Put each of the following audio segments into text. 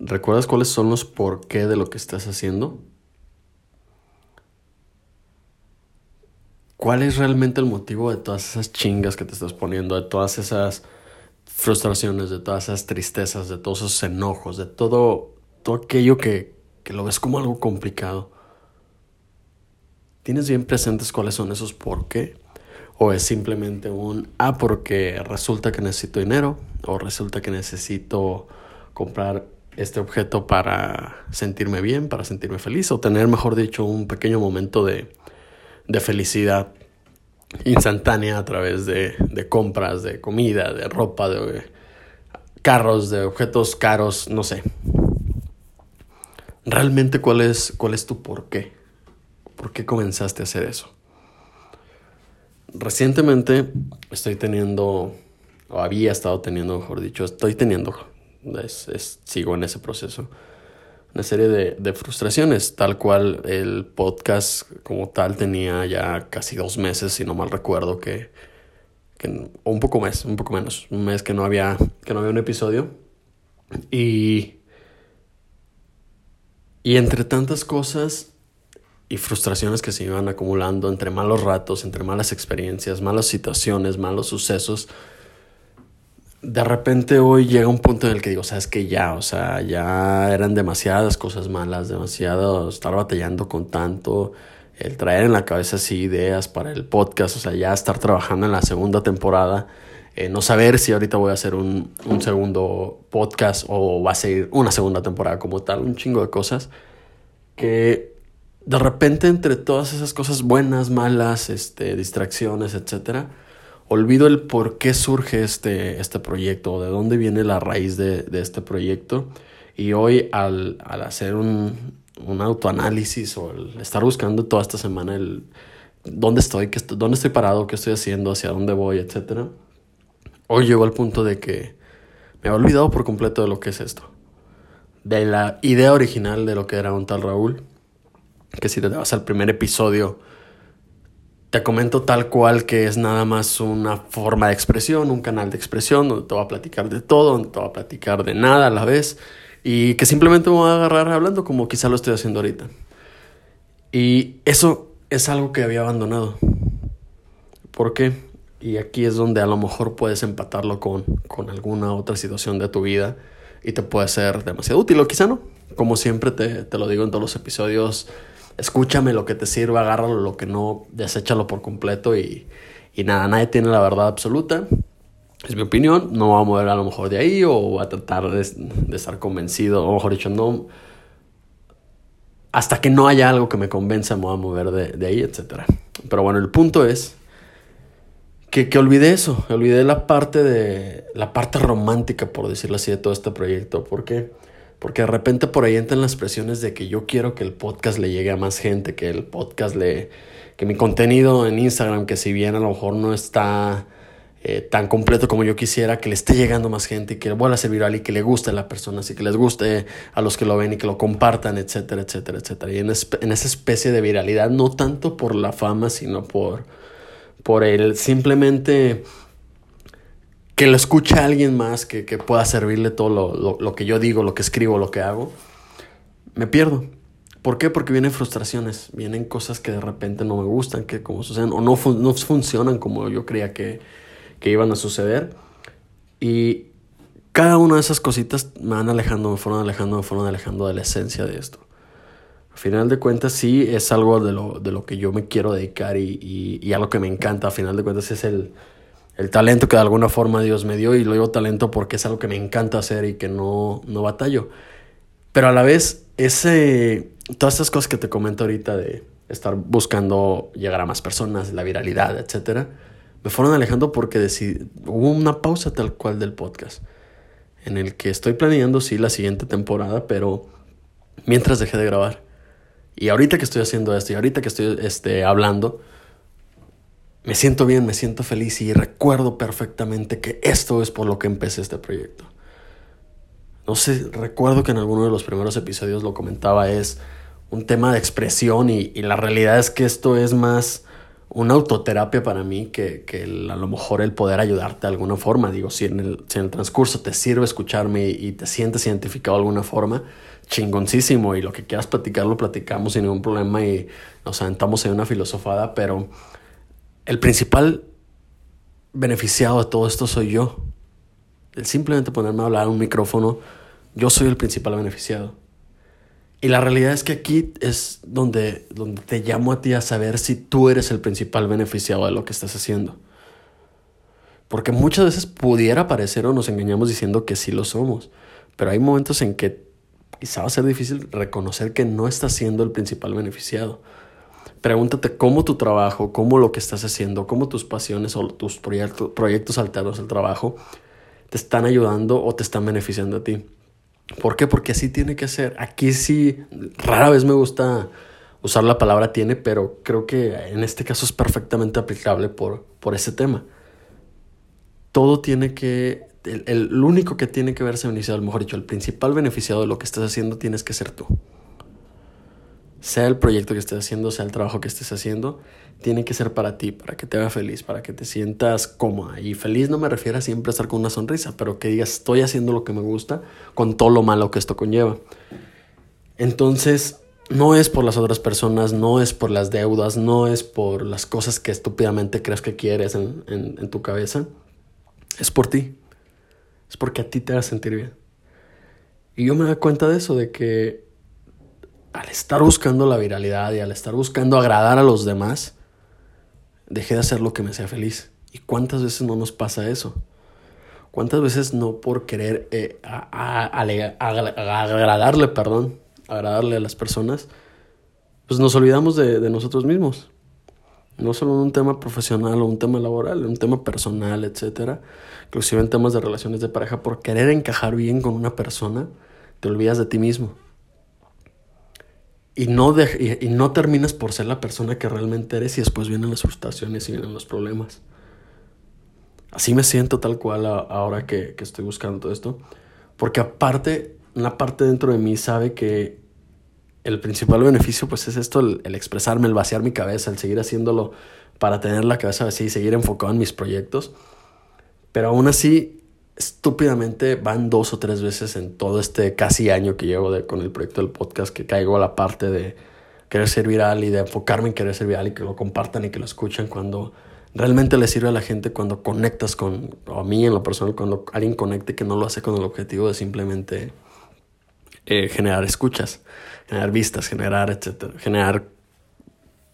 ¿Recuerdas cuáles son los por qué de lo que estás haciendo? ¿Cuál es realmente el motivo de todas esas chingas que te estás poniendo, de todas esas frustraciones, de todas esas tristezas, de todos esos enojos, de todo, todo aquello que, que lo ves como algo complicado? ¿Tienes bien presentes cuáles son esos por qué? ¿O es simplemente un, ah, porque resulta que necesito dinero? ¿O resulta que necesito comprar este objeto para sentirme bien, para sentirme feliz? ¿O tener, mejor dicho, un pequeño momento de, de felicidad instantánea a través de, de, compras, de comida, de ropa, de carros, de objetos caros, no sé. Realmente cuál es, cuál es tu por qué. ¿Por qué comenzaste a hacer eso? Recientemente estoy teniendo, o había estado teniendo, mejor dicho, estoy teniendo, es, sigo en ese proceso, una serie de, frustraciones, tal cual el podcast como tal tenía ya casi dos meses, si no mal recuerdo, que, o un poco más, un poco menos, un mes que no había, que no había un episodio. Y, y entre tantas cosas y frustraciones que se iban acumulando entre malos ratos, entre malas experiencias, malas situaciones, malos sucesos, de repente hoy llega un punto en el que digo, sabes que ya, o sea, ya eran demasiadas cosas malas, demasiado estar batallando con tanto, el traer en la cabeza así ideas para el podcast, o sea, ya estar trabajando en la segunda temporada, eh, no saber si ahorita voy a hacer un, un segundo podcast o va a ser una segunda temporada como tal, un chingo de cosas que de repente entre todas esas cosas buenas, malas, este, distracciones, etcétera, olvido el por qué surge este, este proyecto, de dónde viene la raíz de, de este proyecto. Y hoy al, al hacer un, un, autoanálisis o estar buscando toda esta semana el dónde estoy, qué dónde estoy parado, qué estoy haciendo, hacia dónde voy, etc. Hoy llegó al punto de que me he olvidado por completo de lo que es esto. De la idea original de lo que era un tal Raúl. Que si te vas al primer episodio te comento tal cual que es nada más una forma de expresión, un canal de expresión donde te voy a platicar de todo, donde te voy a platicar de nada a la vez y que simplemente me voy a agarrar hablando como quizá lo estoy haciendo ahorita. Y eso es algo que había abandonado. ¿Por qué? Y aquí es donde a lo mejor puedes empatarlo con, con alguna otra situación de tu vida y te puede ser demasiado útil o quizá no. Como siempre te, te lo digo en todos los episodios, escúchame lo que te sirva, agárralo lo que no, deséchalo por completo y, y nada, nadie tiene la verdad absoluta. Es mi opinión, no voy a mover a lo mejor de ahí o voy a tratar de, de estar convencido, o mejor dicho, no. Hasta que no haya algo que me convenza, me voy a mover de, de ahí, etc. Pero bueno, el punto es que, que olvidé eso, olvidé la parte de la parte romántica, por decirlo así, de todo este proyecto. ¿Por qué? Porque de repente por ahí entran las presiones de que yo quiero que el podcast le llegue a más gente, que el podcast le... que mi contenido en Instagram, que si bien a lo mejor no está eh, tan completo como yo quisiera, que le esté llegando más gente y que vuelva a ser viral y que le guste a la persona, así que les guste a los que lo ven y que lo compartan, etcétera, etcétera, etcétera. Y en, en esa especie de viralidad, no tanto por la fama, sino por, por el simplemente que lo escuche alguien más, que, que pueda servirle todo lo, lo, lo, que yo digo, lo que escribo, lo que hago, me pierdo. ¿Por qué? Porque vienen frustraciones, vienen cosas que de repente no me gustan, que como suceden, o no, no funcionan como yo creía que, que iban a suceder. Y cada una de esas cositas me van alejando, me fueron alejando, me fueron alejando de la esencia de esto. Al final de cuentas, sí es algo de lo, de lo que yo me quiero dedicar y, y, y algo que me encanta. Al final de cuentas, es el, el talento que de alguna forma Dios me dio y lo digo talento porque es algo que me encanta hacer y que no, no batallo. Pero a la vez, ese, todas estas cosas que te comento ahorita de estar buscando llegar a más personas, la viralidad, etcétera, me fueron alejando porque decidí, hubo una pausa tal cual del podcast en el que estoy planeando sí la siguiente temporada, pero mientras dejé de grabar. Y ahorita que estoy haciendo esto y ahorita que estoy este, hablando, me siento bien, me siento feliz y recuerdo perfectamente que esto es por lo que empecé este proyecto. No sé, recuerdo que en alguno de los primeros episodios lo comentaba, es un tema de expresión y, y la realidad es que esto es más una autoterapia para mí que, que a lo mejor el poder ayudarte de alguna forma. Digo, si en el, si en el transcurso te sirve escucharme y, te sientes identificado de alguna forma, chingoncísimo. Y lo que quieras platicar, lo platicamos sin ningún problema y nos aventamos en una filosofada. Pero el principal beneficiado de todo esto soy yo. El simplemente ponerme a hablar en un micrófono, yo soy el principal beneficiado. Y la realidad es que aquí es donde, donde te llamo a ti a saber si tú eres el principal beneficiado de lo que estás haciendo. Porque muchas veces pudiera parecer o nos engañamos diciendo que sí lo somos, pero hay momentos en que quizá va a ser difícil reconocer que no estás siendo el principal beneficiado. Pregúntate cómo tu trabajo, cómo lo que estás haciendo, cómo tus pasiones o tus proyectos, proyectos alternos al trabajo te están ayudando o te están beneficiando a ti. ¿Por qué? Porque así tiene que ser. Aquí sí, rara vez me gusta usar la palabra tiene, pero creo que en este caso es perfectamente aplicable por, por ese tema. Todo tiene que, el, el, único que tiene que verse beneficiado, mejor dicho, el principal beneficiado de lo que estás haciendo tienes que ser tú sea el proyecto que estés haciendo, sea el trabajo que estés haciendo, tiene que ser para ti, para que te haga feliz, para que te sientas cómoda. Y feliz no me refiero a siempre estar con una sonrisa, pero que digas, estoy haciendo lo que me gusta con todo lo malo que esto conlleva. Entonces, no es por las otras personas, no es por las deudas, no es por las cosas que estúpidamente crees que quieres en, en tu cabeza. Es por ti. Es porque a ti te va a sentir bien. Y yo me doy cuenta de eso, de que al estar buscando la viralidad y al estar buscando agradar a los demás, dejé de hacer lo que me hacía feliz. ¿Y cuántas veces no nos pasa eso? ¿Cuántas veces no por querer eh, agradarle, perdón, agradarle a las personas, pues nos olvidamos de, de, nosotros mismos? No solo en un tema profesional o un tema laboral, en un tema personal, etcétera, inclusive en temas de relaciones de pareja, por querer encajar bien con una persona, te olvidas de ti mismo y no, de, y, no terminas por ser la persona que realmente eres y después vienen las frustraciones y vienen los problemas. Así me siento tal cual ahora que, estoy buscando todo esto. Porque aparte, una parte dentro de mí sabe que el principal beneficio pues es esto, el, el expresarme, el vaciar mi cabeza, el seguir haciéndolo para tener la cabeza vacía y seguir enfocado en mis proyectos. Pero aún así estúpidamente van dos o tres veces en todo este casi año que llevo con el proyecto del podcast que caigo a la parte de querer ser viral y de enfocarme en querer ser viral y que lo compartan y que lo escuchen cuando realmente le sirve a la gente cuando conectas con, o a mí en lo personal, cuando alguien conecte que no lo hace con el objetivo de simplemente eh, generar escuchas, generar vistas, generar, etcétera, generar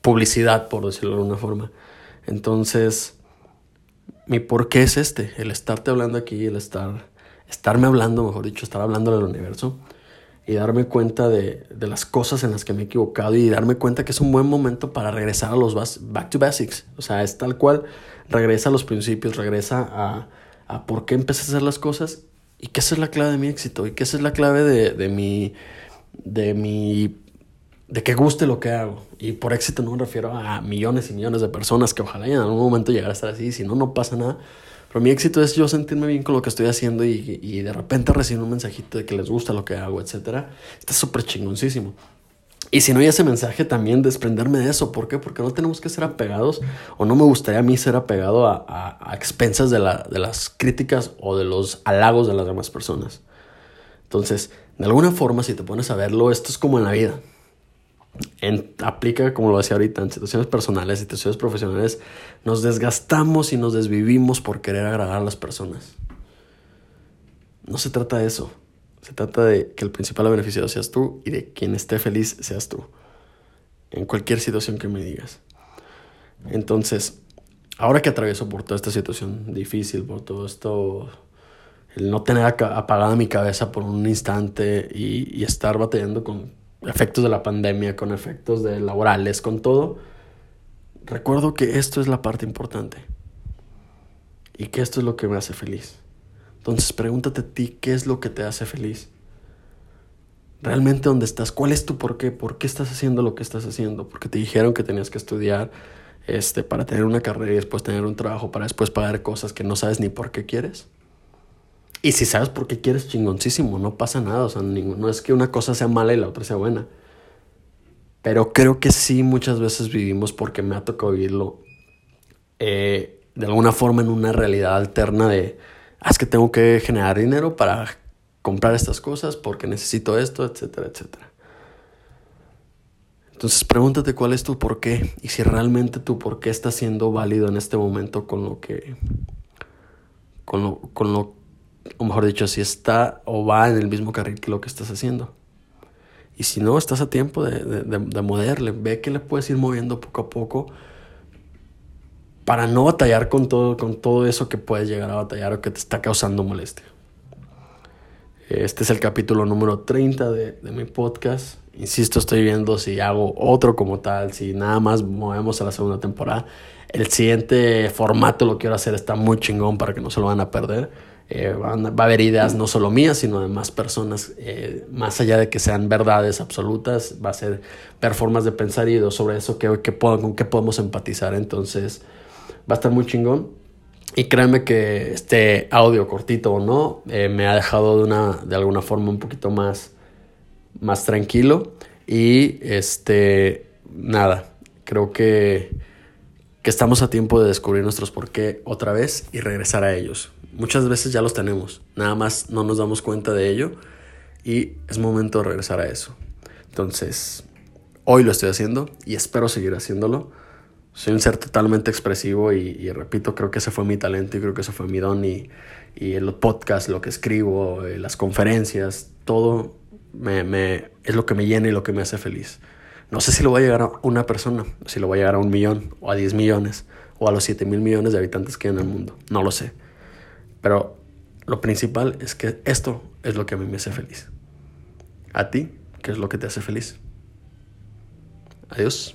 publicidad, por decirlo de alguna forma. Entonces, mi por qué es este, el estarte hablando aquí, el estar, estarme hablando, mejor dicho, estar hablando del universo y darme cuenta de, de, las cosas en las que me he equivocado y darme cuenta que es un buen momento para regresar a los back to basics. O sea, es tal cual, regresa a los principios, regresa a, a por qué empecé a hacer las cosas y esa es la clave de mi éxito y esa es la clave de, de mi, de mi de que guste lo que hago. Y por éxito no me refiero a millones y millones de personas que ojalá en algún momento llegara a estar así, si no, no pasa nada. Pero mi éxito es yo sentirme bien con lo que estoy haciendo y, y de repente recibir un mensajito de que les gusta lo que hago, etc. Está súper chingoncísimo. Y si no hay ese mensaje, también desprenderme de eso. ¿Por qué? Porque no tenemos que ser apegados, o no me gustaría a mí ser apegado a, a, a expensas de, la, de las críticas o de los halagos de las demás personas. Entonces, de alguna forma, si te pones a verlo, esto es como en la vida aplica, como lo decía ahorita, en situaciones personales, situaciones profesionales, nos desgastamos y nos desvivimos por querer agradar a las personas. No se trata de eso. Se trata de que el principal beneficiado seas tú y de quien esté feliz seas tú. En cualquier situación que me digas. Entonces, ahora que atravieso por toda esta situación difícil, por todo esto, el no tener apagada mi cabeza por un instante y, y estar batallando con efectos de la pandemia, con efectos laborales, con todo, recuerdo que esto es la parte importante y que esto es lo que me hace feliz. Entonces pregúntate a ti qué es lo que te hace feliz. Realmente dónde estás, cuál es tu por qué, por qué estás haciendo lo que estás haciendo, porque te dijeron que tenías que estudiar este para tener una carrera y después tener un trabajo para después pagar cosas que no sabes ni por qué quieres. Y si sabes por qué quieres, chingoncísimo, no pasa nada. O sea, no es que una cosa sea mala y la otra sea buena. Pero creo que sí muchas veces vivimos porque me ha tocado vivirlo eh, de alguna forma en una realidad alterna de, ah, es que tengo que generar dinero para comprar estas cosas porque necesito esto, etcétera, etcétera. Entonces pregúntate cuál es tu por qué y si realmente tu por qué está siendo válido en este momento con lo que, con lo, con lo, o mejor dicho, si está o va en el mismo carril que lo que estás haciendo. Y si no, estás a tiempo de, de, de, moverle. Ve que le puedes ir moviendo poco a poco para no batallar con todo, con todo eso que puedes llegar a batallar o que te está causando molestia. Este es el capítulo número 30 de, de mi podcast. Insisto, estoy viendo si hago otro como tal, si nada más movemos a la segunda temporada. El siguiente formato lo quiero hacer, está muy chingón para que no se lo van a perder. Eh, va a haber ideas no solo mías, sino de más personas, eh, más allá de que sean verdades absolutas, va a ser performance de pensar y sobre eso que, que puedo, con qué podemos empatizar. Entonces, va a estar muy chingón. Y créanme que este audio cortito o no, eh, me ha dejado de, una, de alguna forma un poquito más más tranquilo. Y este, nada, creo que, que estamos a tiempo de descubrir nuestros por qué otra vez y regresar a ellos. Muchas veces ya los tenemos, nada más no nos damos cuenta de ello y es momento de regresar a eso. Entonces, hoy lo estoy haciendo y espero seguir haciéndolo. Soy un ser totalmente expresivo y, repito, creo que ese fue mi talento y creo que ese fue mi don y, y el podcast, lo que escribo, eh, las conferencias, todo me, es lo que me llena y lo que me hace feliz. No sé si lo va a llegar a una persona, si lo va a llegar a un millón, o a 10 millones, o a los 7 mil millones de habitantes que hay en el mundo. No lo sé. Pero lo principal es que esto es lo que a mí me hace feliz. ¿A ti qué es lo que te hace feliz? Adiós.